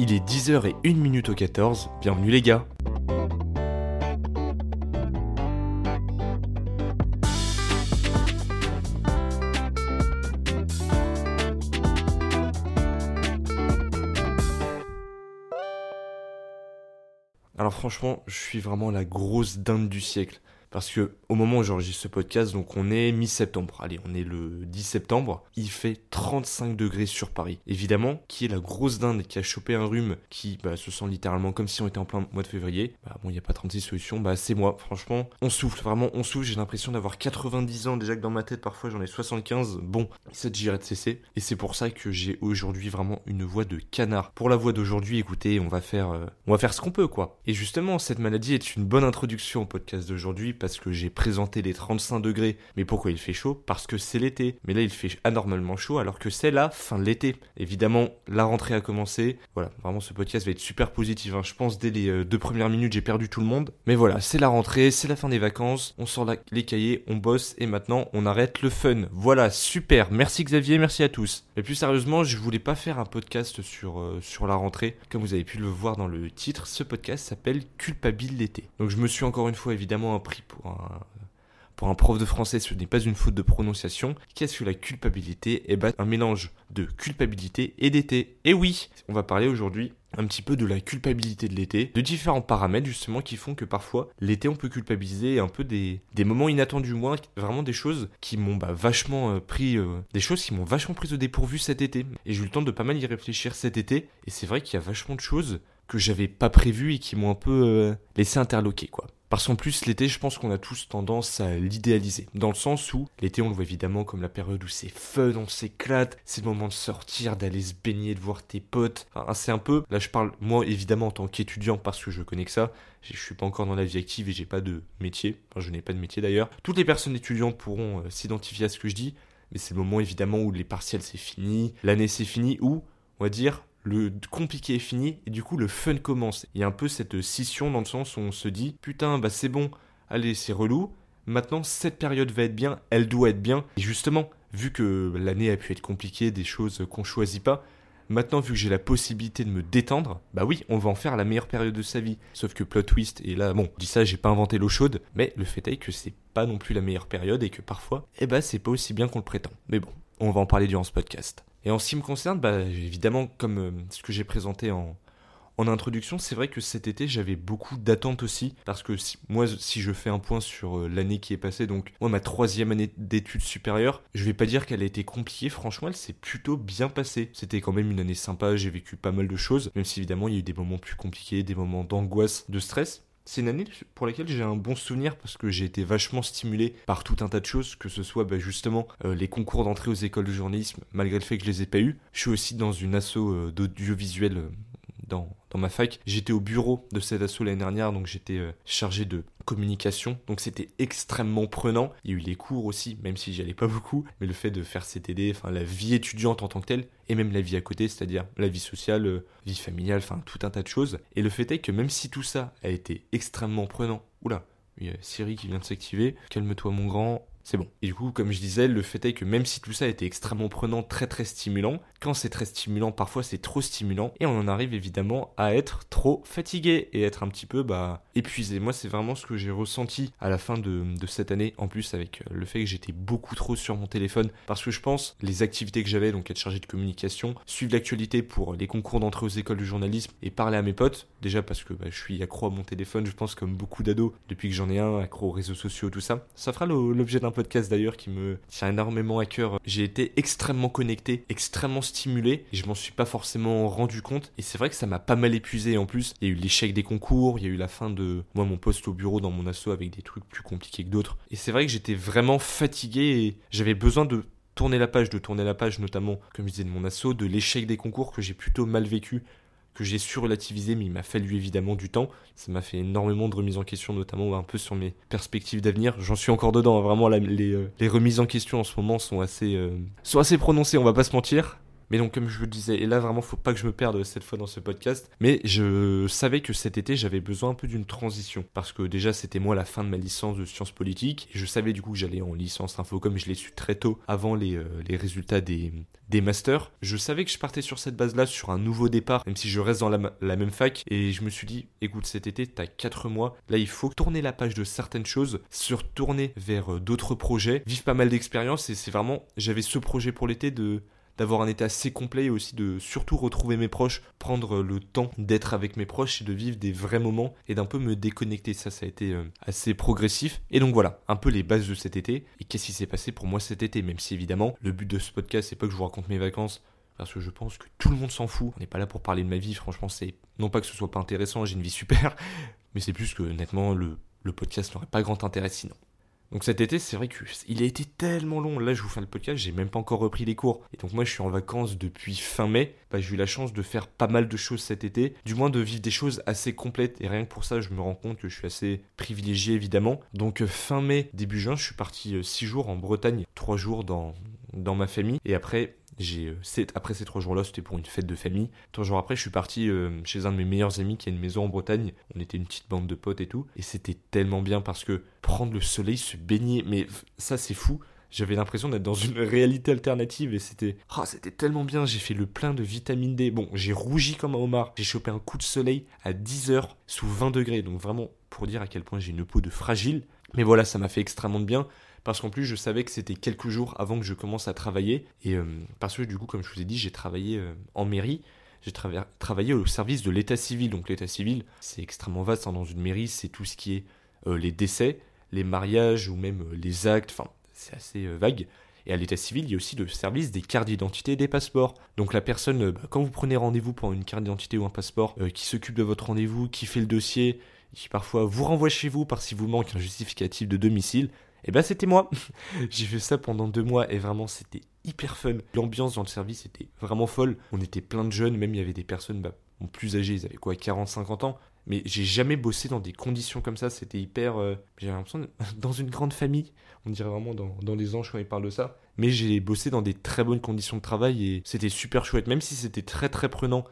Il est 10h et 1 minute au 14, bienvenue les gars Alors franchement, je suis vraiment la grosse dinde du siècle. Parce que au moment où j'enregistre ce podcast, donc on est mi-septembre. Allez, on est le 10 septembre. Il fait 35 degrés sur Paris. Évidemment, qui est la grosse dinde qui a chopé un rhume, qui bah, se sent littéralement comme si on était en plein mois de février. Bah bon, il n'y a pas 36 solutions. Bah c'est moi. Franchement, on souffle. Vraiment, on souffle. J'ai l'impression d'avoir 90 ans déjà que dans ma tête, parfois j'en ai 75. Bon, ça dirait de cesser. Et c'est pour ça que j'ai aujourd'hui vraiment une voix de canard. Pour la voix d'aujourd'hui, écoutez, on va faire, euh, on va faire ce qu'on peut, quoi. Et justement, cette maladie est une bonne introduction au podcast d'aujourd'hui parce que j'ai présenté les 35 degrés. Mais pourquoi il fait chaud? Parce que c'est l'été. Mais là, il fait anormalement chaud alors que c'est la fin de l'été. Évidemment, la rentrée a commencé. Voilà, vraiment, ce podcast va être super positif. Hein. Je pense dès les euh, deux premières minutes, j'ai perdu tout le monde. Mais voilà, c'est la rentrée, c'est la fin des vacances. On sort les cahiers, on bosse et maintenant, on arrête le fun. Voilà, super. Merci Xavier, merci à tous. Mais plus sérieusement, je voulais pas faire un podcast sur, euh, sur la rentrée. Comme vous avez pu le voir dans le titre, ce podcast s'appelle Culpabilité. Donc je me suis encore une fois évidemment pris pour un, prof de français, ce n'est pas une faute de prononciation. Qu'est-ce que la culpabilité Eh bien, un mélange de culpabilité et d'été. Et oui, on va parler aujourd'hui un petit peu de la culpabilité de l'été, de différents paramètres justement qui font que parfois l'été on peut culpabiliser un peu des, des moments inattendus, moi vraiment des choses qui m'ont bah, vachement euh, pris, euh, des choses qui m'ont vachement pris au dépourvu cet été. Et j'ai eu le temps de pas mal y réfléchir cet été, et c'est vrai qu'il y a vachement de choses que j'avais pas prévues et qui m'ont un peu euh, laissé interloquer quoi. Parce qu'en plus, l'été, je pense qu'on a tous tendance à l'idéaliser. Dans le sens où, l'été, on le voit évidemment comme la période où c'est fun, on s'éclate, c'est le moment de sortir, d'aller se baigner, de voir tes potes. C'est un peu, là je parle, moi évidemment en tant qu'étudiant, parce que je connais que ça, je suis pas encore dans la vie active et j'ai pas de métier. Enfin, je n'ai pas de métier d'ailleurs. Toutes les personnes étudiantes pourront euh, s'identifier à ce que je dis, mais c'est le moment évidemment où les partiels c'est fini, l'année c'est fini, où, on va dire, le compliqué est fini et du coup le fun commence. Il y a un peu cette scission dans le sens où on se dit putain bah c'est bon, allez c'est relou, maintenant cette période va être bien, elle doit être bien. Et justement, vu que l'année a pu être compliquée, des choses qu'on choisit pas, maintenant vu que j'ai la possibilité de me détendre, bah oui, on va en faire la meilleure période de sa vie. Sauf que plot twist, et là bon, je dis ça, j'ai pas inventé l'eau chaude, mais le fait est que c'est pas non plus la meilleure période et que parfois, eh bah c'est pas aussi bien qu'on le prétend. Mais bon, on va en parler durant ce podcast. Et en ce qui me concerne, bah, évidemment, comme euh, ce que j'ai présenté en, introduction, c'est vrai que cet été, j'avais beaucoup d'attentes aussi, parce que moi, si je fais un point sur euh, l'année qui est passée, donc moi, ma troisième année d'études supérieures, je vais pas dire qu'elle a été compliquée, franchement, elle s'est plutôt bien passée. C'était quand même une année sympa, j'ai vécu pas mal de choses, même si évidemment, il y a eu des moments plus compliqués, des moments d'angoisse, de stress, c'est une année pour laquelle j'ai un bon souvenir parce que j'ai été vachement stimulé par tout un tas de choses, que ce soit bah, justement euh, les concours d'entrée aux écoles de journalisme, malgré le fait que je les ai pas eu. Je suis aussi dans une asso euh, d'audiovisuel euh, dans, dans ma fac. J'étais au bureau de cette asso l'année dernière, donc j'étais chargé de communication. Donc c'était extrêmement prenant. Il y a eu les cours aussi, même si j'y allais pas beaucoup. Mais le fait de faire CTD, enfin la vie étudiante en tant que telle, et même la vie à côté, c'est-à-dire la vie sociale, euh, vie familiale, enfin tout un tas de choses. Et le fait est que même si tout ça a été extrêmement prenant, oula, il y a Siri qui vient de s'activer. Calme-toi mon grand, c'est bon. Et du coup, comme je disais, le fait est que même si tout ça était extrêmement prenant, très très stimulant, quand c'est très stimulant, parfois c'est trop stimulant, et on en arrive évidemment à être trop fatigué et être un petit peu bah, épuisé. Moi, c'est vraiment ce que j'ai ressenti à la fin de, cette année, en plus avec euh, le fait que j'étais beaucoup trop sur mon téléphone, parce que je pense les activités que j'avais, donc être chargé de communication, suivre l'actualité pour les concours d'entrée aux écoles de journalisme et parler à mes potes, déjà parce que bah, je suis accro à mon téléphone, je pense comme beaucoup d'ados, depuis que j'en ai un, accro aux réseaux sociaux, tout ça. Ça fera l'objet d'un podcast d'ailleurs qui me tient énormément à cœur. J'ai été extrêmement connecté, extrêmement stimulé, je m'en suis pas forcément rendu compte. Et c'est vrai que ça m'a pas mal épuisé en plus. Il y a eu l'échec des concours, il y a eu la fin de moi mon poste au bureau dans mon asso avec des trucs plus compliqués que d'autres. Et c'est vrai que j'étais vraiment fatigué et j'avais besoin de tourner la page, de tourner la page notamment, comme je disais, de mon asso, de l'échec des concours que j'ai plutôt mal vécu que j'ai su relativiser, mais il m'a fallu évidemment du temps. Ça m'a fait énormément de remises en question, notamment un peu sur mes perspectives d'avenir. J'en suis encore dedans, hein. vraiment, euh, les, remises en question en ce moment sont assez, euh, sont assez prononcées, on va pas se mentir. Mais donc, comme je vous le disais, et là vraiment, faut pas que je me perde cette fois dans ce podcast, mais je savais que cet été, j'avais besoin un peu d'une transition. Parce que déjà, c'était moi la fin de ma licence de sciences politiques, et je savais du coup que j'allais en licence info, comme je l'ai su très tôt, avant les, euh, les résultats des, des masters. Je savais que je partais sur cette base-là, sur un nouveau départ, même si je reste dans la, la même fac, et je me suis dit, écoute, cet été, t'as 4 mois, là, il faut tourner la page de certaines choses, se retourner vers euh, d'autres projets, vivre pas mal d'expériences, et c'est vraiment, j'avais ce projet pour l'été de d'avoir un état assez complet et aussi de surtout retrouver mes proches, prendre le temps d'être avec mes proches et de vivre des vrais moments et d'un peu me déconnecter. Ça, ça a été euh, assez progressif. Et donc voilà, un peu les bases de cet été. Et qu'est-ce qui s'est passé pour moi cet été? Même si évidemment, le but de ce podcast, c'est pas que je vous raconte mes vacances, parce que je pense que tout le monde s'en fout. On n'est pas là pour parler de ma vie, franchement, c'est non pas que ce soit pas intéressant, j'ai une vie super, mais c'est plus que honnêtement, le, le podcast n'aurait pas grand intérêt sinon. Donc cet été, c'est vrai qu'il a été tellement long. Là, je vous fais le podcast, j'ai même pas encore repris les cours. Et donc moi, je suis en vacances depuis fin mai. Bah, j'ai eu la chance de faire pas mal de choses cet été, du moins de vivre des choses assez complètes. Et rien que pour ça, je me rends compte que je suis assez privilégié, évidemment. Donc euh, fin mai, début juin, je suis parti 6 euh, jours en Bretagne, 3 jours dans, dans ma famille. Et après, euh, après ces trois jours-là, c'était pour une fête de famille. Trois jours après, je suis parti euh, chez un de mes meilleurs amis qui a une maison en Bretagne. On était une petite bande de potes et tout, et c'était tellement bien parce que prendre le soleil, se baigner, mais ça c'est fou. J'avais l'impression d'être dans une réalité alternative et c'était oh, c'était tellement bien, j'ai fait le plein de vitamine D. Bon, j'ai rougi comme un homard. J'ai chopé un coup de soleil à 10 heures sous 20 degrés. Donc vraiment pour dire à quel point j'ai une peau de fragile. Mais voilà, ça m'a fait extrêmement de bien parce qu'en plus je savais que c'était quelques jours avant que je commence à travailler. Et euh, parce que du coup comme je vous ai dit j'ai travaillé euh, en mairie. J'ai travaillé au service de l'état civil. Donc l'état civil c'est extrêmement vaste hein, dans une mairie c'est tout ce qui est euh, les décès les mariages ou même les actes. Enfin c'est assez vague. Et à l'état civil, il y a aussi le service des cartes d'identité et des passeports. Donc la personne, bah, quand vous prenez rendez-vous pour une carte d'identité ou un passeport, qui s'occupe de votre rendez-vous, qui fait le dossier, qui parfois vous renvoie chez vous parce qu'il vous manque un justificatif de domicile, et eh ben c'était moi. J'ai fait ça pendant deux mois et vraiment c'était hyper fun. L'ambiance dans le service était vraiment folle. On était plein de jeunes, même il y avait des personnes bah, plus âgées, ils avaient quoi 40-50 ans. Mais j'ai jamais bossé dans des conditions comme ça, c'était hyper... Euh, j'ai l'impression dans une grande famille, on dirait vraiment dans, dans les anges quand ils parlent de ça. Mais j'ai bossé dans des très bonnes conditions de travail et c'était super chouette, même si c'était très très prenant.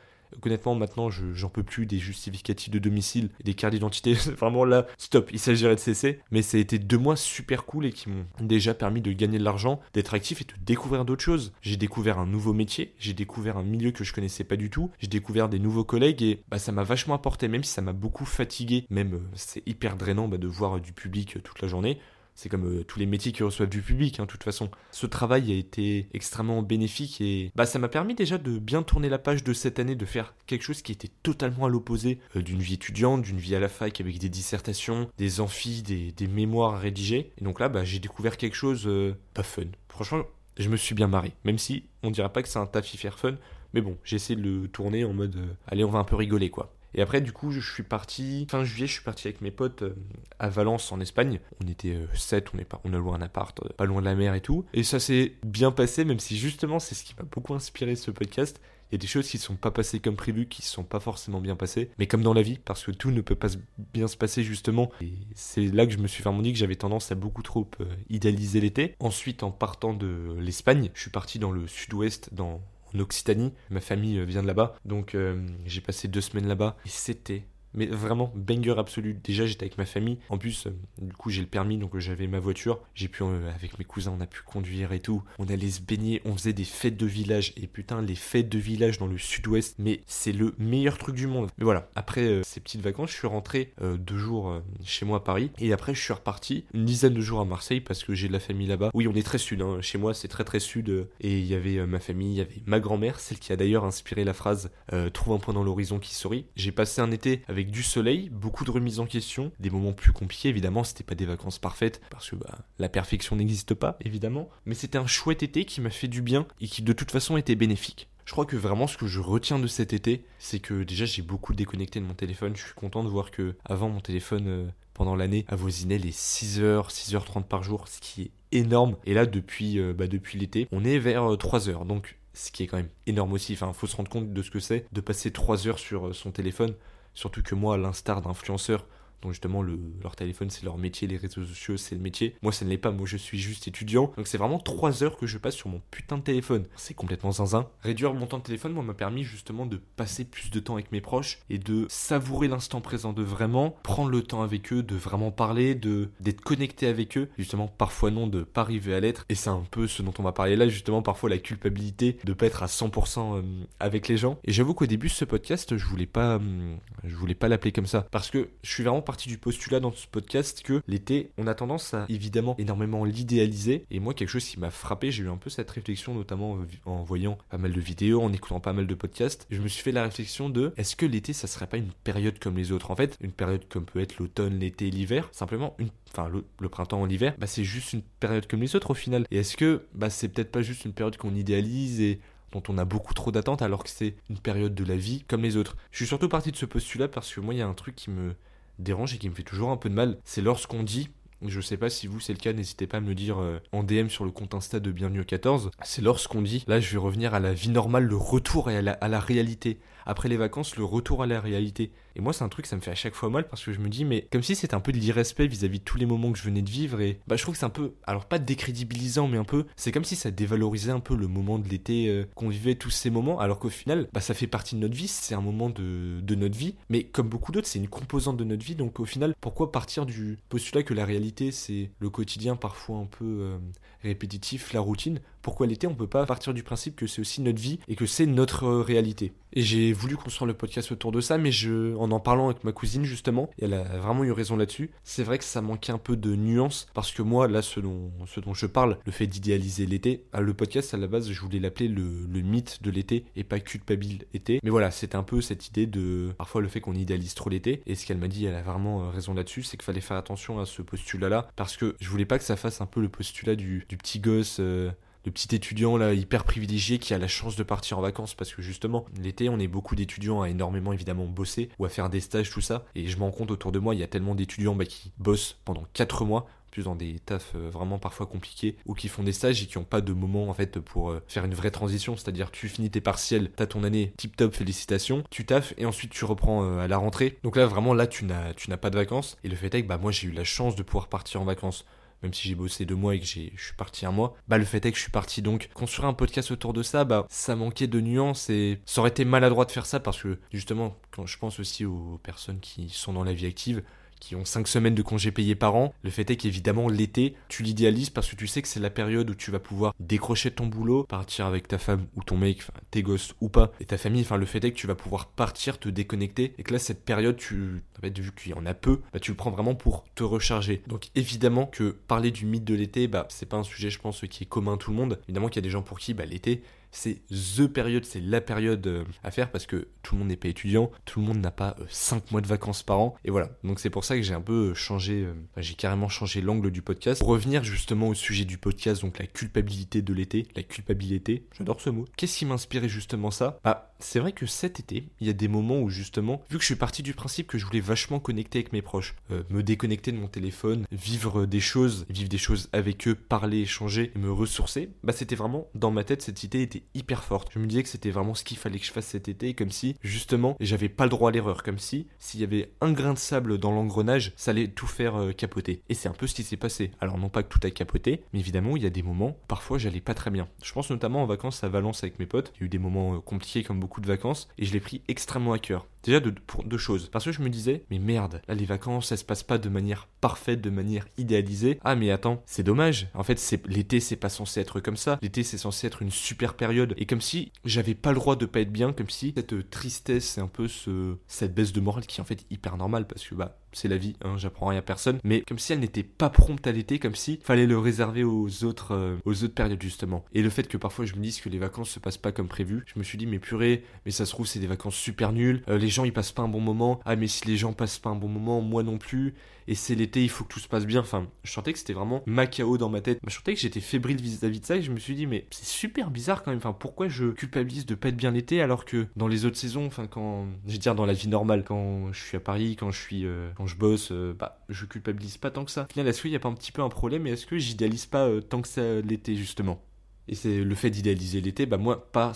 Honnêtement, maintenant, j'en peux plus des justificatifs de domicile des cartes d'identité. Vraiment là, stop, il s'agirait de cesser. Mais ça a été deux mois super cool et qui m'ont déjà permis de gagner de l'argent, d'être actif et de découvrir d'autres choses. J'ai découvert un nouveau métier, j'ai découvert un milieu que je connaissais pas du tout, j'ai découvert des nouveaux collègues et bah, ça m'a vachement apporté, même si ça m'a beaucoup fatigué. Même euh, c'est hyper drainant bah, de voir du public euh, toute la journée. C'est comme euh, tous les métiers qui reçoivent du public, hein, de toute façon. Ce travail a été extrêmement bénéfique et bah, ça m'a permis déjà de bien tourner la page de cette année, de faire quelque chose qui était totalement à l'opposé euh, d'une vie étudiante, d'une vie à la fac avec des dissertations, des amphis, des, mémoires à rédiger. Et donc là, bah, j'ai découvert quelque chose euh, pas fun. Franchement, je me suis bien marré. Même si on dirait pas que c'est un taf hyper fun, mais bon, j'ai essayé de le tourner en mode allez, on va un peu rigoler quoi. Et après, du coup, je suis parti, fin juillet, je suis parti avec mes potes euh, à Valence en Espagne. On était 7, euh, on, est pas, on a loué un appart euh, pas loin de la mer et tout. Et ça s'est bien passé, même si justement, c'est ce qui m'a beaucoup inspiré ce podcast. Il y a des choses qui ne sont pas passées comme prévu, qui ne sont pas forcément bien passées, mais comme dans la vie, parce que tout ne peut pas bien se passer justement. Et c'est là que je me suis vraiment dit que j'avais tendance à beaucoup trop idéaliser l'été. Ensuite, en partant de l'Espagne, je suis parti dans le sud-ouest, dans Occitanie. Ma famille euh, vient de là-bas, donc euh, j'ai passé deux semaines là-bas et c'était mais vraiment banger absolu. Déjà, j'étais avec ma famille. En plus, euh, du coup, j'ai le permis, donc euh, j'avais ma voiture. J'ai pu, euh, avec mes cousins, on a pu conduire et tout. On allait se baigner, on faisait des fêtes de village. Et putain, les fêtes de village dans le sud-ouest, mais c'est le meilleur truc du monde. Mais voilà, après ces petites vacances, je suis rentré deux jours chez moi à Paris. Et après, je suis reparti une dizaine de jours à Marseille parce que j'ai de la famille là-bas. Oui, on est très sud. Hein. Chez moi, c'est très très sud. Et il y avait ma famille, il y avait ma grand-mère, celle qui a d'ailleurs inspiré la phrase Trouve un point dans l'horizon qui sourit. J'ai passé un été avec du soleil, beaucoup de remises en question, des moments plus compliqués évidemment, c'était pas des vacances parfaites parce que bah, la perfection n'existe pas évidemment, mais c'était un chouette été qui m'a fait du bien et qui de toute façon était bénéfique. Je crois que vraiment ce que je retiens de cet été, c'est que déjà j'ai beaucoup déconnecté de mon téléphone. Je suis content de voir que avant mon téléphone euh, pendant l'année avoisinait les 6h, 6h30 par jour, ce qui est énorme. Et là depuis, euh, bah, depuis l'été, on est vers 3h. Euh, Donc ce qui est quand même énorme aussi. Enfin, faut se rendre compte de ce que c'est de passer 3 heures sur son téléphone. Surtout que moi, à l'instar d'influenceurs justement le, leur téléphone c'est leur métier, les réseaux sociaux c'est le métier. Moi ça ne l'est pas, moi je suis juste étudiant. Donc c'est vraiment 3 heures que je passe sur mon putain de téléphone. C'est complètement zinzin. Réduire mon temps de téléphone, moi m'a permis justement de passer plus de temps avec mes proches et de savourer l'instant présent, de vraiment prendre le temps avec eux, de vraiment parler, d'être connecté avec eux. Justement, parfois non, de pas arriver à l'être. Et c'est un peu ce dont on va parler là, justement, parfois la culpabilité de pas être à 100% euh, avec les gens. Et j'avoue qu'au début, ce podcast, je voulais pas, hum, je voulais pas l'appeler comme ça. Parce que je suis vraiment parti du postulat dans ce podcast que l'été, on a tendance à évidemment énormément l'idéaliser. Et moi, quelque chose qui m'a frappé, j'ai eu un peu cette réflexion, notamment en voyant pas mal de vidéos, en écoutant pas mal de podcasts. Je me suis fait la réflexion de est-ce que l'été, ça serait pas une période comme les autres? En fait, une période comme peut être l'automne, l'été, l'hiver, simplement une enfin le, printemps, l'hiver, bah c'est juste une période comme les autres au final. Et est-ce que bah c'est peut-être pas juste une période qu'on idéalise et dont on a beaucoup trop d'attentes alors que c'est une période de la vie comme les autres? Je suis surtout parti de ce postulat parce que moi il y a un truc qui me dérange et qui me fait toujours un peu de mal, c'est lorsqu'on dit je sais pas si vous c'est le cas, n'hésitez pas à me le dire euh, en DM sur le compte Insta de Bienvenue 14. C'est lorsqu'on dit là je vais revenir à la vie normale, le retour la, à la réalité. Après les vacances, le retour à la réalité. Et moi, c'est un truc, ça me fait à chaque fois mal parce que je me dis, mais comme si c'était un peu de l'irrespect vis-à-vis de tous les moments que je venais de vivre. Et bah, je trouve que c'est un peu, alors pas décrédibilisant, mais un peu, c'est comme si ça dévalorisait un peu le moment de l'été euh, qu'on vivait tous ces moments, alors qu'au final, bah, ça fait partie de notre vie, c'est un moment de, de notre vie. Mais comme beaucoup d'autres, c'est une composante de notre vie. Donc au final, pourquoi partir du postulat que la réalité, c'est le quotidien parfois un peu euh, répétitif, la routine pourquoi l'été on peut pas partir du principe que c'est aussi notre vie et que c'est notre euh, réalité. Et j'ai voulu construire le podcast autour de ça, mais je, en en parlant avec ma cousine justement, elle a vraiment eu raison là-dessus, c'est vrai que ça manquait un peu de nuance parce que moi là ce dont, ce dont je parle, le fait d'idéaliser l'été, ah, le podcast à la base je voulais l'appeler le, le, mythe de l'été et pas culpable été, mais voilà c'était un peu cette idée de parfois le fait qu'on idéalise trop l'été. Et ce qu'elle m'a dit elle a vraiment euh, raison là-dessus, c'est qu'il fallait faire attention à ce postulat là parce que je voulais pas que ça fasse un peu le postulat du, du petit gosse euh, le petit étudiant là hyper privilégié qui a la chance de partir en vacances parce que justement l'été on est beaucoup d'étudiants à énormément évidemment bosser ou à faire des stages tout ça. Et je me rends compte autour de moi il y a tellement d'étudiants bah, qui bossent pendant 4 mois plus dans des tafs euh, vraiment parfois compliqués ou qui font des stages et qui n'ont pas de moment en fait pour euh, faire une vraie transition. C'est-à-dire tu finis tes partiels t'as ton année tip top félicitations tu taffes et ensuite tu reprends euh, à la rentrée. Donc là vraiment là tu n'as tu n'as pas de vacances. Et le fait est que bah moi j'ai eu la chance de pouvoir partir en vacances même si j'ai bossé deux mois et que je suis parti un mois, bah le fait est que je suis parti donc construire un podcast autour de ça, bah ça manquait de nuances et ça aurait été maladroit de faire ça parce que justement quand je pense aussi aux personnes qui sont dans la vie active, qui ont 5 semaines de congés payés par an. Le fait est qu'évidemment, l'été, tu l'idéalises parce que tu sais que c'est la période où tu vas pouvoir décrocher ton boulot, partir avec ta femme ou ton mec, tes gosses ou pas, et ta famille. Enfin, le fait est que tu vas pouvoir partir, te déconnecter, et que là, cette période, tu, en fait, vu qu'il y en a peu, bah, tu le prends vraiment pour te recharger. Donc, évidemment que parler du mythe de l'été, bah, c'est pas un sujet, je pense, qui est commun à tout le monde. Évidemment qu'il y a des gens pour qui, bah, l'été, c'est the période, c'est la période euh, à faire parce que tout le monde n'est pas étudiant, tout le monde n'a pas 5 euh, mois de vacances par an. Et voilà, donc c'est pour ça que j'ai un peu euh, changé, j'ai carrément changé l'angle du podcast. Pour revenir justement au sujet du podcast, donc la culpabilité de l'été, la culpabilité, j'adore ce mot. Qu'est-ce qui m'inspirait justement ça? Bah, c'est vrai que cet été, il y a des moments où justement, vu que je suis parti du principe que je voulais vachement connecter avec mes proches, me déconnecter de mon téléphone, vivre des choses, vivre des choses avec eux, parler, échanger me ressourcer, bah c'était vraiment dans ma tête cette idée était hyper forte. Je me disais que c'était vraiment ce qu'il fallait que je fasse cet été, comme si justement j'avais pas le droit à l'erreur, comme si s'il y avait un grain de sable dans l'engrenage, ça allait tout faire euh, capoter. Et c'est un peu ce qui s'est passé. Alors non pas que tout a capoté, mais évidemment il y a des moments, parfois j'allais pas très bien. Je pense notamment en vacances à Valence avec mes potes. Il y a eu des moments euh, compliqués comme beaucoup de vacances, et je l'ai pris extrêmement à cœur. Déjà de, deux choses. Parce que je me disais, mais merde, là les vacances, ça se passe pas de manière parfaite, de manière idéalisée. Ah mais attends, c'est dommage. En fait, l'été, c'est pas censé être comme ça. L'été, c'est censé être une super période. Et comme si j'avais pas le droit de pas être bien, comme si cette tristesse, c'est un peu ce, cette baisse de morale qui est en fait hyper normale parce que bah c'est la vie, hein, j'apprends rien à personne, mais comme si elle n'était pas prompte à l'été, comme si fallait le réserver aux autres, euh, aux autres périodes justement. Et le fait que parfois je me dise que les vacances se passent pas comme prévu, je me suis dit mais purée, mais ça se trouve c'est des vacances super nulles, euh, les gens ils passent pas un bon moment, ah mais si les gens passent pas un bon moment, moi non plus, et c'est l'été, il faut que tout se passe bien. Enfin, je sentais que c'était vraiment Macao dans ma tête. Je sentais que j'étais fébrile vis-à-vis de ça et je me suis dit, mais c'est super bizarre quand même. Enfin, pourquoi je culpabilise de pas être bien l'été alors que dans les autres saisons, enfin, quand, je veux dire, dans la vie normale, quand je suis à Paris, quand je suis, euh, quand je bosse, euh, bah, je culpabilise pas tant que ça. Au final, est-ce qu'il y a pas un petit peu un problème et est-ce que j'idéalise pas euh, tant que ça l'été, justement? Et c'est le fait d'idéaliser l'été, bah, moi, pas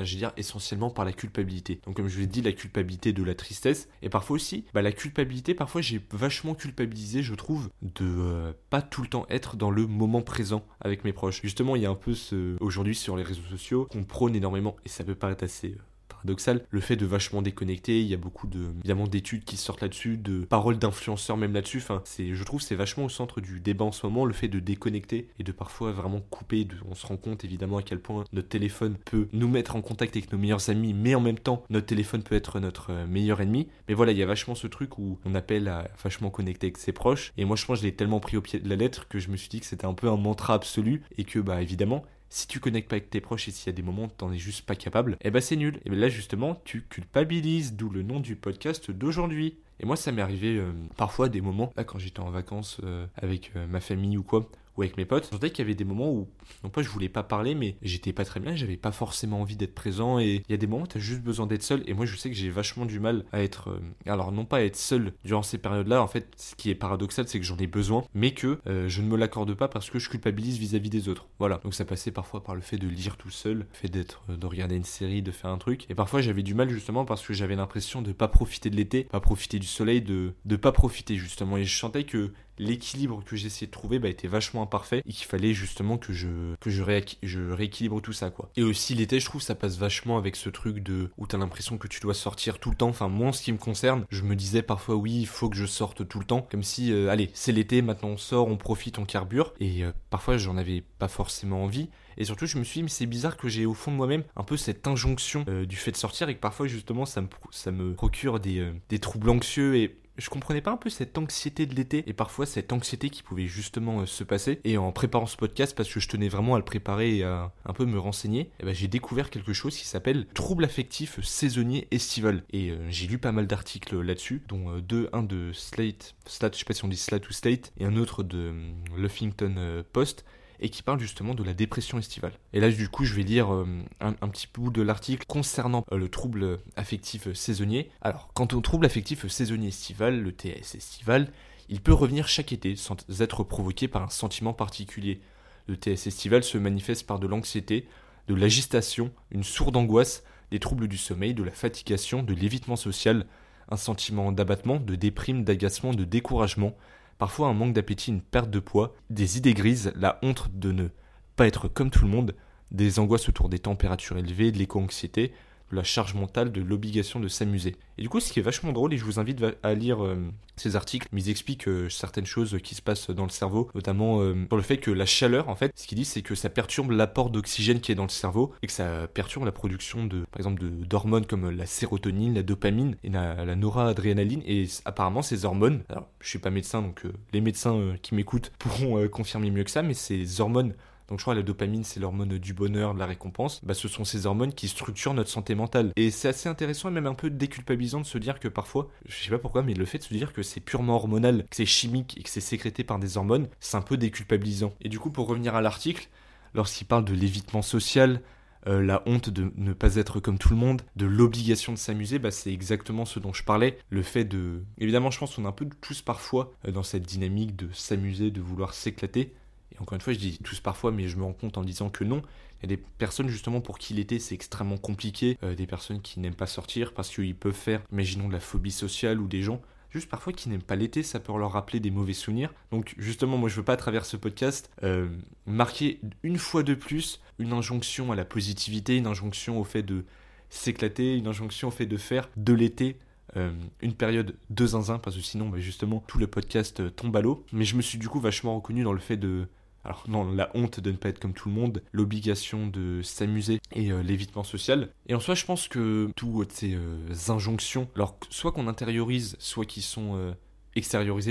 dire, essentiellement par la culpabilité. Donc comme je vous l'ai dit, la culpabilité de la tristesse, et parfois aussi, bah, la culpabilité, parfois j'ai vachement culpabilisé, je trouve, de euh, pas tout le temps être dans le moment présent avec mes proches. Justement, il y a un peu ce, aujourd'hui sur les réseaux sociaux, qu'on prône énormément, et ça peut paraître assez euh, paradoxal, le fait de vachement déconnecter, il y a beaucoup de, évidemment d'études qui sortent là-dessus, de paroles d'influenceurs même là-dessus, enfin, c'est, je trouve c'est vachement au centre du débat en ce moment, le fait de déconnecter et de parfois vraiment couper, on se rend compte évidemment à quel point notre téléphone peut nous mettre en contact avec nos meilleurs amis, mais en même temps, notre téléphone peut être notre euh, meilleur ennemi, mais voilà, il y a vachement ce truc où on appelle à vachement connecter avec ses proches, et moi je pense que je l'ai tellement pris au pied de la lettre que je me suis dit que c'était un peu un mantra absolu, et que bah évidemment, si tu connectes pas avec tes proches et s'il y a des moments où t'en es juste pas capable, eh ben c'est nul. Et ben là justement, tu culpabilises, d'où le nom du podcast d'aujourd'hui. Et moi, ça m'est arrivé euh, parfois des moments, là quand j'étais en vacances euh, avec euh, ma famille ou quoi, ou avec mes potes, je sentais qu'il y avait des moments où, non pas je voulais pas parler, mais j'étais pas très bien, j'avais pas forcément envie d'être présent, et il y a des moments où t'as juste besoin d'être seul, et moi je sais que j'ai vachement du mal à être, euh, alors non pas à être seul durant ces périodes-là, en fait, ce qui est paradoxal, c'est que j'en ai besoin, mais que euh, je ne me l'accorde pas parce que je culpabilise vis-à-vis des autres. Voilà. Donc ça passait parfois par le fait de lire tout seul, le fait d'être, euh, de regarder une série, de faire un truc, et parfois j'avais du mal justement parce que j'avais l'impression de pas profiter de l'été, pas profiter du soleil, de, de pas profiter justement, et je sentais que l'équilibre que j'essayais de trouver bah, était vachement imparfait et qu'il fallait justement que je que je, rééquilibre tout ça quoi. Et aussi l'été je trouve ça passe vachement avec ce truc de où t'as l'impression que tu dois sortir tout le temps. Enfin moi en ce qui me concerne, je me disais parfois oui il faut que je sorte tout le temps comme si euh, allez c'est l'été maintenant on sort on profite on carbure et euh, parfois j'en avais pas forcément envie. Et surtout, je me suis dit, mais c'est bizarre que j'ai au fond de moi-même un peu cette injonction euh, du fait de sortir et que parfois, justement, ça me, ça me procure des, des troubles anxieux et je comprenais pas un peu cette anxiété de l'été et parfois cette anxiété qui pouvait justement euh, se passer. Et en préparant ce podcast, parce que je tenais vraiment à le préparer et à un peu me renseigner, eh ben, j'ai découvert quelque chose qui s'appelle trouble affectif saisonnier estival. Et euh, j'ai lu pas mal d'articles là-dessus, dont euh, deux, un de Slate, Slate, je sais pas si on dit Slate ou State, et un autre de Luffington Post et qui parle justement de la dépression estivale. Et là, du coup, je vais lire euh, un, petit bout de l'article concernant euh, le trouble affectif saisonnier. Alors, quant au trouble affectif saisonnier estival, le TS estival, il peut revenir chaque été sans être provoqué par un sentiment particulier. Le TS estival se manifeste par de l'anxiété, de l'agitation, une sourde angoisse, des troubles du sommeil, de la fatigation, de l'évitement social, un sentiment d'abattement, de déprime, d'agacement, de découragement, Parfois un manque d'appétit, une perte de poids, des idées grises, la honte de ne pas être comme tout le monde, des angoisses autour des températures élevées, de l'éco-anxiété, la charge mentale, de l'obligation de s'amuser. Et du coup, ce qui est vachement drôle, et je vous invite à lire euh, ces articles, mais ils expliquent euh, certaines choses qui se passent dans le cerveau, notamment euh, sur le fait que la chaleur, en fait, ce qu'ils disent, c'est que ça perturbe l'apport d'oxygène qui est dans le cerveau, et que ça perturbe la production de, par exemple, d'hormones comme la sérotonine, la dopamine et la, la noradrénaline, et apparemment ces hormones, alors je suis pas médecin, donc les médecins qui m'écoutent pourront confirmer mieux que ça, mais ces hormones donc je crois que la dopamine, c'est l'hormone du bonheur, de la récompense. Bah, ce sont ces hormones qui structurent notre santé mentale. Et c'est assez intéressant et même un peu déculpabilisant de se dire que parfois, je sais pas pourquoi, mais le fait de se dire que c'est purement hormonal, que c'est chimique et que c'est sécrété par des hormones, c'est un peu déculpabilisant. Et du coup, pour revenir à l'article, lorsqu'il parle de l'évitement social, euh, la honte de ne pas être comme tout le monde, de l'obligation de s'amuser, bah, c'est exactement ce dont je parlais. Le fait de... Évidemment, je pense qu'on est un peu tous parfois euh, dans cette dynamique de s'amuser, de vouloir s'éclater. Encore une fois, je dis tous parfois, mais je me rends compte en disant que non. Il y a des personnes justement pour qui l'été c'est extrêmement compliqué, euh, des personnes qui n'aiment pas sortir parce qu'ils peuvent faire, imaginons de la phobie sociale ou des gens juste parfois qui n'aiment pas l'été, ça peut leur rappeler des mauvais souvenirs. Donc justement, moi je veux pas à travers ce podcast euh, marquer une fois de plus une injonction à la positivité, une injonction au fait de s'éclater, une injonction au fait de faire de l'été euh, une période de zinzin, parce que sinon, bah, justement, tout le podcast tombe à l'eau. Mais je me suis du coup vachement reconnu dans le fait de alors non, la honte de ne pas être comme tout le monde, l'obligation de s'amuser et euh, l'évitement social. Et en soi, je pense que toutes ces euh, injonctions, alors soit qu'on intériorise, soit qui sont euh,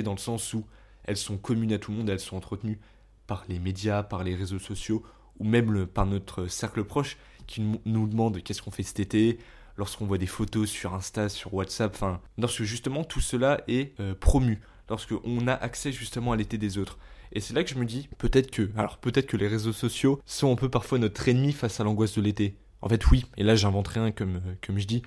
dans le sens où elles sont communes à tout le monde, elles sont entretenues par les médias, par les réseaux sociaux, ou même par notre cercle proche qui nous demande qu'est-ce qu'on fait cet été, lorsqu'on voit des photos sur Insta, sur WhatsApp, enfin, lorsque justement tout cela est promu, lorsqu'on a accès justement à l'été des autres. Et c'est là que je me dis, peut-être que, alors peut-être que les réseaux sociaux sont un peu parfois notre ennemi face à l'angoisse de l'été. En fait, oui, et là j'invente rien comme, euh, comme je dis,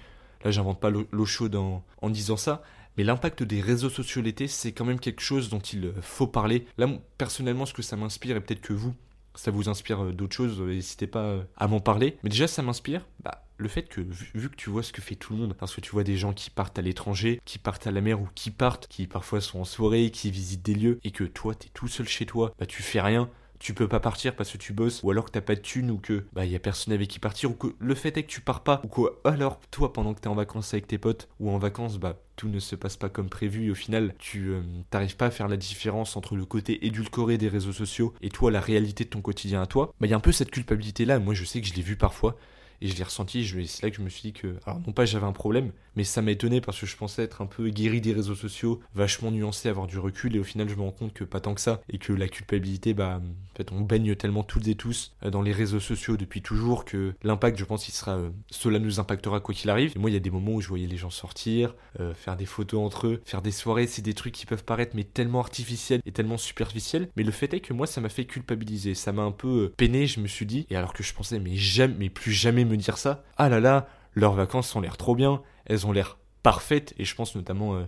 là j'invente pas l'eau chaude en, en disant ça, mais l'impact des réseaux sociaux l'été, c'est quand même quelque chose dont il euh, faut parler. Là, personnellement, ce que ça m'inspire, et peut-être que vous, ça vous inspire d'autres choses, n'hésitez pas à m'en parler. Mais déjà, ça m'inspire bah, le fait que, vu, que tu vois ce que fait tout le monde, parce que tu vois des gens qui partent à l'étranger, qui partent à la mer ou qui partent, qui parfois sont en soirée, qui visitent des lieux, et que toi, t'es tout seul chez toi, bah tu fais rien, tu peux pas partir parce que tu bosses, ou alors que t'as pas de thune, ou que bah y a personne avec qui partir, ou que le fait est que tu pars pas, ou quoi. Alors toi, pendant que t'es en vacances avec tes potes, ou en vacances, bah tout ne se passe pas comme prévu et au final tu euh, t'arrives pas à faire la différence entre le côté édulcoré des réseaux sociaux et toi la réalité de ton quotidien à toi, bah il y a un peu cette culpabilité là, moi je sais que je l'ai vu parfois et je l'ai ressenti, c'est là que je me suis dit que, non pas j'avais un problème, mais ça m'a étonné parce que je pensais être un peu guéri des réseaux sociaux, vachement nuancé, avoir du recul, et au final je me rends compte que pas tant que ça, et que la culpabilité, bah, en fait, on baigne tellement toutes et tous euh, dans les réseaux sociaux depuis toujours que l'impact, je pense, il sera, euh, cela nous impactera quoi qu'il arrive. Et moi, il y a des moments où je voyais les gens sortir, euh, faire des photos entre eux, faire des soirées, c'est des trucs qui peuvent paraître mais tellement artificiels et tellement superficiels, mais le fait est que moi, ça m'a fait culpabiliser, ça m'a un peu peiné, je me suis dit, et alors que je pensais mais jamais, mais plus jamais me dire ça, ah là là, leurs vacances ont l'air trop bien, elles ont l'air parfaites, et je pense notamment euh,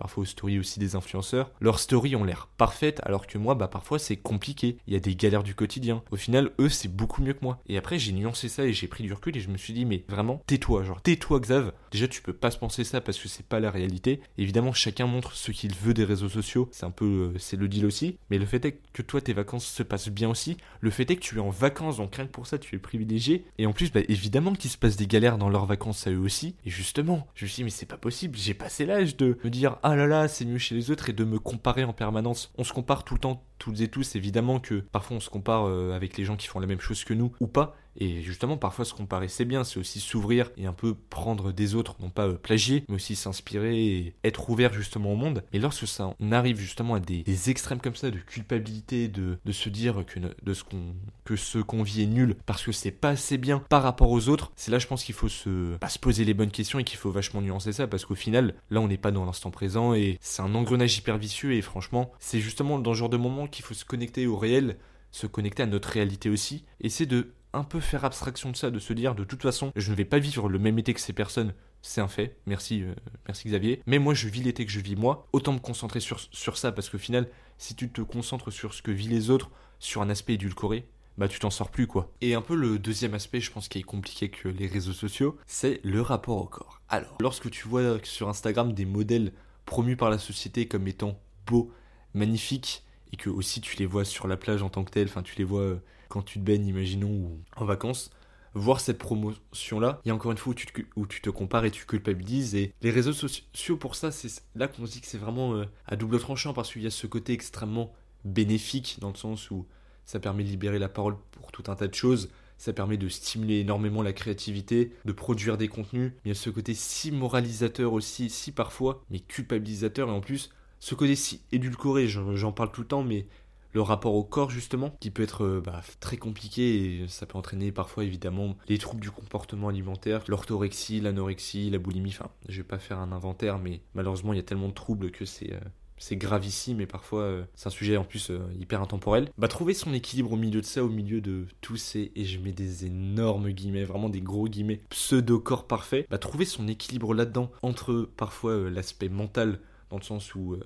parfois aux stories aussi des influenceurs, leurs stories ont l'air parfaites alors que moi bah parfois c'est compliqué, il y a des galères du quotidien. Au final eux c'est beaucoup mieux que moi. Et après j'ai nuancé ça et j'ai pris du recul et je me suis dit mais vraiment tais-toi, genre tais-toi Xav. Déjà tu peux pas se penser ça parce que c'est pas la réalité. Évidemment chacun montre ce qu'il veut des réseaux sociaux, c'est un peu euh, c'est le deal aussi, mais le fait est que toi tes vacances se passent bien aussi, le fait est que tu es en vacances donc rien que pour ça tu es privilégié et en plus bah évidemment qu'il se passe des galères dans leurs vacances à eux aussi et justement je me suis dit mais c'est pas possible, j'ai passé l'âge de me dire ah là là, c'est mieux chez les autres et de me comparer en permanence. On se compare tout le temps, toutes et tous, évidemment que parfois on se compare euh, avec les gens qui font la même chose que nous ou pas, et justement, parfois se comparer, c'est bien, c'est aussi s'ouvrir et un peu prendre des autres, non pas euh, plagier, mais aussi s'inspirer et être ouvert justement au monde. Mais lorsque ça on arrive justement à des, extrêmes comme ça de culpabilité, de, de se dire que, de ce qu'on, que ce qu'on vit est nul parce que c'est pas assez bien par rapport aux autres, c'est là je pense qu'il faut bah, se poser les bonnes questions et qu'il faut vachement nuancer ça parce qu'au final, là on n'est pas dans l'instant présent et c'est un engrenage hyper vicieux et franchement, c'est justement dans ce genre de moment qu'il faut se connecter au réel se connecter à notre réalité aussi, et c'est de un peu faire abstraction de ça, de se dire de toute façon, je ne vais pas vivre le même été que ces personnes, c'est un fait, merci, euh, merci Xavier, mais moi je vis l'été que je vis moi, autant me concentrer sur, ça, parce qu'au final, si tu te concentres sur ce que vivent les autres, sur un aspect édulcoré, bah tu t'en sors plus quoi. Et un peu le deuxième aspect, je pense, qui est compliqué que les réseaux sociaux, c'est le rapport au corps. Alors, lorsque tu vois sur Instagram des modèles promus par la société comme étant beaux, magnifiques, et que aussi tu les vois sur la plage en tant que tel, enfin tu les vois euh, quand tu te baignes, imaginons, ou en vacances, voir cette promotion-là, il y a encore une fois où tu, te, compares et tu culpabilises. Et les réseaux sociaux, pour ça, c'est là qu'on se dit que c'est vraiment euh, à double tranchant parce qu'il y a ce côté extrêmement bénéfique dans le sens où ça permet de libérer la parole pour tout un tas de choses. Ça permet de stimuler énormément la créativité, de produire des contenus. Mais il y a ce côté si moralisateur aussi, si parfois, mais culpabilisateur. Et en plus, ce côté si édulcoré, j'en parle tout le temps, mais le rapport au corps justement, qui peut être euh, bah, très compliqué et ça peut entraîner parfois évidemment les troubles du comportement alimentaire, l'orthorexie, l'anorexie, la boulimie, enfin je vais pas faire un inventaire mais malheureusement il y a tellement de troubles que c'est... Euh, c'est gravissime et parfois euh, c'est un sujet en plus hyper intemporel. Bah trouver son équilibre au milieu de ça, au milieu de tous ces, et je mets des énormes guillemets, vraiment des gros guillemets, pseudo-corps parfait, bah trouver son équilibre là-dedans entre parfois l'aspect mental dans le sens où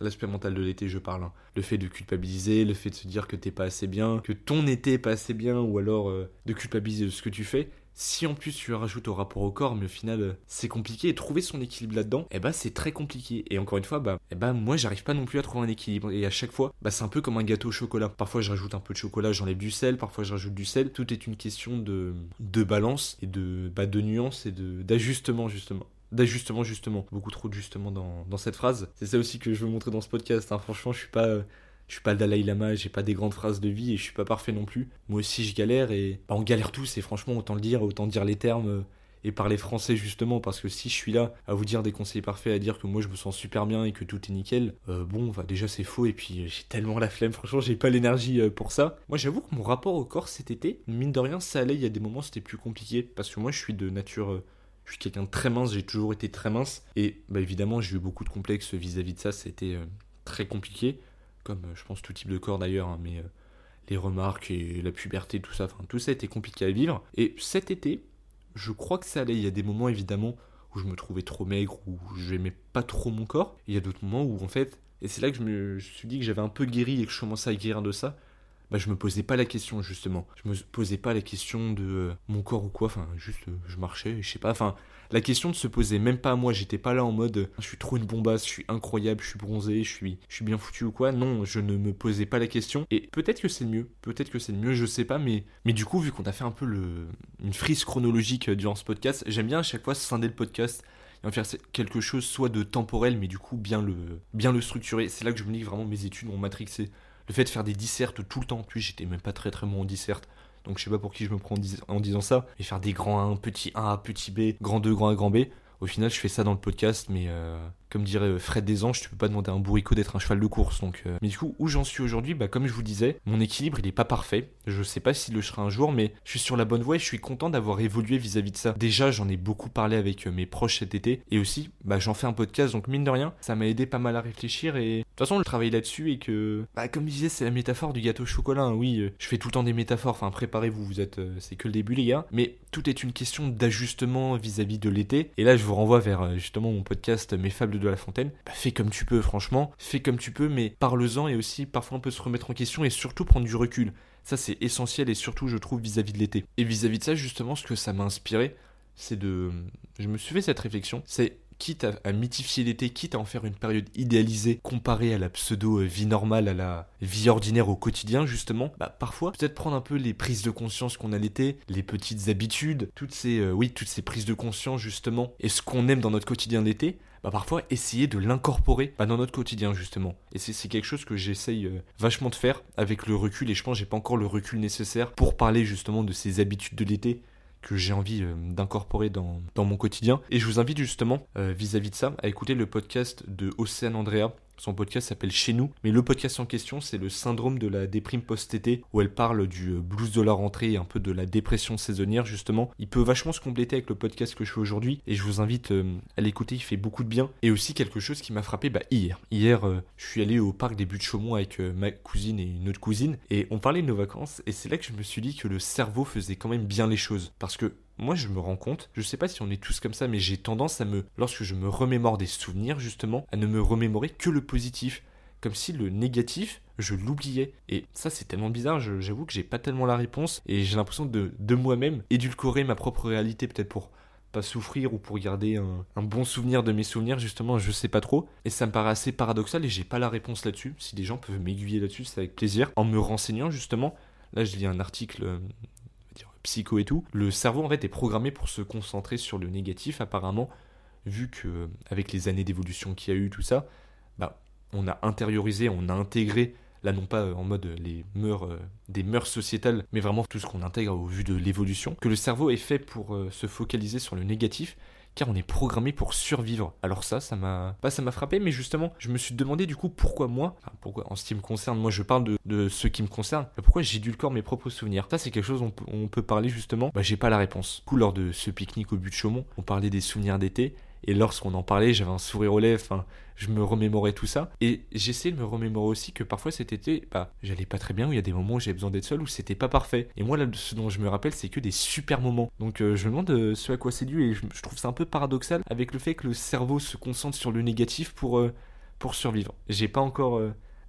l'aspect mental de l'été, je parle. Hein. Le fait de culpabiliser, le fait de se dire que t'es pas assez bien, que ton été est pas assez bien, ou alors euh, de culpabiliser de ce que tu fais. Si en plus tu rajoutes au rapport au corps, mais au final euh, c'est compliqué, et trouver son équilibre là-dedans, eh bah c'est très compliqué. Et encore une fois, bah, bah moi j'arrive pas non plus à trouver un équilibre. Et à chaque fois, bah c'est un peu comme un gâteau au chocolat. Parfois je rajoute un peu de chocolat, j'enlève du sel, parfois je rajoute du sel. Tout est une question de, de balance et de, bah, de nuance et d'ajustement justement d'ajustement justement, beaucoup trop d'ajustement dans, dans cette phrase. C'est ça aussi que je veux montrer dans ce podcast. Hein. Franchement, je suis pas, je suis pas le Dalai Lama, j'ai pas des grandes phrases de vie et je suis pas parfait non plus. Moi aussi, je galère et bah, on galère tous. Et franchement, autant le dire, autant dire les termes euh, et parler français justement parce que si je suis là à vous dire des conseils parfaits, à dire que moi je me sens super bien et que tout est nickel, euh, bon, bah, déjà c'est faux et puis j'ai tellement la flemme, franchement j'ai pas l'énergie euh, pour ça. Moi j'avoue que mon rapport au corps cet été, mine de rien ça allait, il y a des moments c'était plus compliqué parce que moi je suis de nature je suis quelqu'un de très mince, j'ai toujours été très mince. Et bah, évidemment, j'ai eu beaucoup de complexes vis-à-vis de ça, c'était euh, très compliqué. Comme euh, je pense tout type de corps d'ailleurs, hein, mais euh, les remarques et la puberté, tout ça, enfin tout ça était compliqué à vivre. Et cet été, je crois que ça allait. Il y a des moments évidemment où je me trouvais trop maigre, où je n'aimais pas trop mon corps. il y a d'autres moments où en fait, et c'est là que je me suis dit que j'avais un peu guéri et que je commençais à guérir de ça, bah, je me posais pas la question justement. Je me posais pas la question de euh, mon corps ou quoi, enfin juste euh, je marchais, je sais pas, enfin la question ne se posait même pas à moi, j'étais pas là en mode je suis trop une bombasse, je suis incroyable, je suis bronzé, je suis, je suis bien foutu ou quoi. Non, je ne me posais pas la question. Et peut-être que c'est mieux, peut-être que c'est mieux, je sais pas, mais, mais du coup, vu qu'on a fait un peu le, une frise chronologique euh, durant ce podcast, j'aime bien à chaque fois scinder le podcast et en faire quelque chose soit de temporel, mais du coup bien le, bien le structurer. C'est là que je me dis que vraiment mes études ont matrixé. Le fait de faire des dissertes tout le temps, puis j'étais même pas très très bon en disserte. Donc je sais pas pour qui je me prends en, disant ça. Et faire des grands 1, petit 1, petit B, grand 2, grand A, grand B. Au final, je fais ça dans le podcast, mais euh, comme dirait euh, Fred Desanges, tu peux pas demander à un bourricot d'être un cheval de course. Donc, euh. Mais du coup, où j'en suis aujourd'hui bah, Comme je vous disais, mon équilibre, il est pas parfait. Je sais pas s'il le sera un jour, mais je suis sur la bonne voie et je suis content d'avoir évolué vis-à-vis de ça. Déjà, j'en ai beaucoup parlé avec mes proches cet été, et aussi, bah, j'en fais un podcast, donc mine de rien, ça m'a aidé pas mal à réfléchir, et de toute façon, je travaille là-dessus, et que, bah, comme je disais, c'est la métaphore du gâteau au chocolat. Hein. Oui, je fais tout le temps des métaphores, enfin, préparez-vous, vous êtes, c'est que le début, les gars. Mais tout est une question d'ajustement vis-à-vis de l'été, et là, je vous renvoie vers justement mon podcast Mes Fables la Fontaine. Bah, fais comme tu peux, franchement, fais comme tu peux, mais parle-en et aussi parfois on peut se remettre en question et surtout prendre du recul. Ça c'est essentiel et surtout je trouve vis-à-vis de l'été. Et vis-à-vis de ça justement ce que ça m'a inspiré, c'est de... Je me suis cette réflexion, c'est quitte à, mythifier l'été, quitte à en faire une période idéalisée comparée à la pseudo-vie normale, à la vie ordinaire au quotidien, justement, bah parfois, peut-être prendre un peu les prises de conscience qu'on a l'été, les petites habitudes, toutes ces, euh, oui, toutes ces prises de conscience, justement, et ce qu'on aime dans notre quotidien d'été, bah parfois essayer de l'incorporer bah, dans notre quotidien justement. Et c'est quelque chose que j'essaye euh, vachement de faire avec le recul et je pense que j'ai pas encore le recul nécessaire pour parler justement de ces habitudes de l'été que j'ai envie euh, d'incorporer dans, mon quotidien. Et je vous invite justement euh, vis-à-vis de ça à écouter le podcast de Océane Andrea son podcast s'appelle Chez nous, mais le podcast en question, c'est le syndrome de la déprime post-été, où elle parle du euh, blues de la rentrée et un peu de la dépression saisonnière, justement. Il peut vachement se compléter avec le podcast que je fais aujourd'hui, et je vous invite euh, à l'écouter, il fait beaucoup de bien. Et aussi quelque chose qui m'a frappé bah, hier. Hier, euh, je suis allé au parc des Buttes Chaumont avec ma cousine et une autre cousine, et on parlait de nos vacances, et c'est là que je me suis dit que le cerveau faisait quand même bien les choses. Parce que moi je me rends compte, je sais pas si on est tous comme ça, mais j'ai tendance à me, lorsque je me remémore des souvenirs justement, à ne me remémorer que le positif. Comme si le négatif, je l'oubliais. Et ça, c'est tellement bizarre, j'avoue que j'ai pas tellement la réponse, et j'ai l'impression de, de moi-même édulcorer ma propre réalité, peut-être pour pas souffrir ou pour garder un, bon souvenir de mes souvenirs, justement, je sais pas trop. Et ça me paraît assez paradoxal et j'ai pas la réponse là-dessus. Si des gens peuvent m'aiguiller là-dessus, c'est avec plaisir. En me renseignant, justement, là je lis un article psycho et tout, le cerveau en fait est programmé pour se concentrer sur le négatif apparemment, vu que avec les années d'évolution qu'il y a eu, tout ça, bah, on a intériorisé, on a intégré, là non pas en mode les mœurs, euh, des mœurs sociétales, mais vraiment tout ce qu'on intègre au vu de l'évolution, que le cerveau est fait pour euh, se focaliser sur le négatif, car on est programmé pour survivre. Alors ça, ça m'a pas ça m'a frappé, mais justement, je me suis demandé du coup pourquoi moi, pourquoi en ce qui me concerne, moi je parle de, ce qui me concerne, pourquoi j'ai le corps mes propres souvenirs? Ça c'est quelque chose on peut, on peut parler justement. Bah j'ai pas la réponse. Du coup lors de ce pique-nique au but de Chaumont, on parlait des souvenirs d'été et lorsqu'on en parlait, j'avais un sourire aux lèvres, je me remémorais tout ça. Et j'essayais de me remémorer aussi que parfois cet été, bah, j'allais pas très bien, où il y a des moments où j'avais besoin d'être seul, où c'était pas parfait. Et moi, là, ce dont je me rappelle, c'est que des super moments. Donc euh, je me demande euh, ce à quoi c'est dû, et je, trouve ça un peu paradoxal avec le fait que le cerveau se concentre sur le négatif pour, euh, pour survivre. J'ai pas encore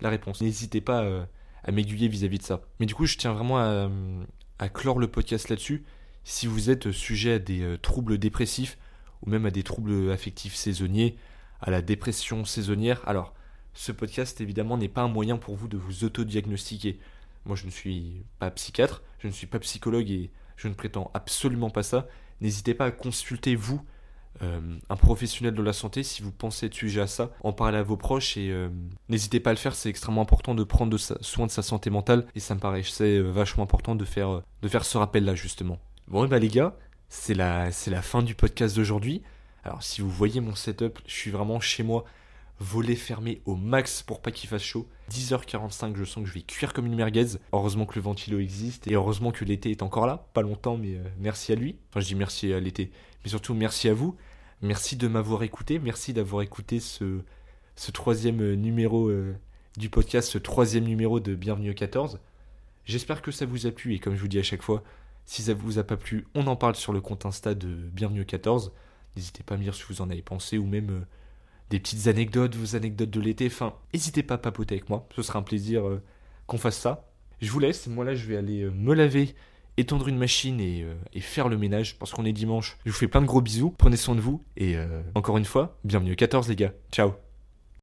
la réponse. N'hésitez pas à m'aiguiller vis-à-vis de ça. Mais du coup, je tiens vraiment à, à clore le podcast là-dessus. Si vous êtes sujet à des troubles dépressifs, ou même à des troubles affectifs saisonniers, à la dépression saisonnière. Alors, ce podcast évidemment n'est pas un moyen pour vous de vous autodiagnostiquer. Moi, je ne suis pas psychiatre, je ne suis pas psychologue et je ne prétends absolument pas ça. N'hésitez pas à consulter vous euh, un professionnel de la santé si vous pensez être sujet à ça. En parler à vos proches et euh, n'hésitez pas à le faire. C'est extrêmement important de prendre soin de sa santé mentale et ça me paraît c'est euh, vachement important de faire de faire ce rappel là justement. Bon et bah les gars, c'est la, c'est la fin du podcast d'aujourd'hui. Alors si vous voyez mon setup, je suis vraiment chez moi, volet fermé au max pour pas qu'il fasse chaud. 10h45, je sens que je vais cuire comme une merguez. Heureusement que le ventilo existe et heureusement que l'été est encore là. Pas longtemps, mais euh, merci à lui. Enfin, je dis merci à l'été, mais surtout merci à vous. Merci de m'avoir écouté. Merci d'avoir écouté ce, ce troisième euh, numéro euh, du podcast, ce troisième numéro de Bienvenue au 14. J'espère que ça vous a plu et comme je vous dis à chaque fois, si ça vous a pas plu, on en parle sur le compte Insta de Bienvenue 14. N'hésitez pas à me dire ce que vous en avez pensé ou même euh, des petites anecdotes, vos anecdotes de l'été. Enfin, n'hésitez pas à papoter avec moi. Ce sera un plaisir euh, qu'on fasse ça. Je vous laisse, moi là je vais aller euh, me laver, étendre une machine et, et faire le ménage parce qu'on est dimanche. Je vous fais plein de gros bisous, prenez soin de vous et encore une fois, bienvenue au 14 les gars. Ciao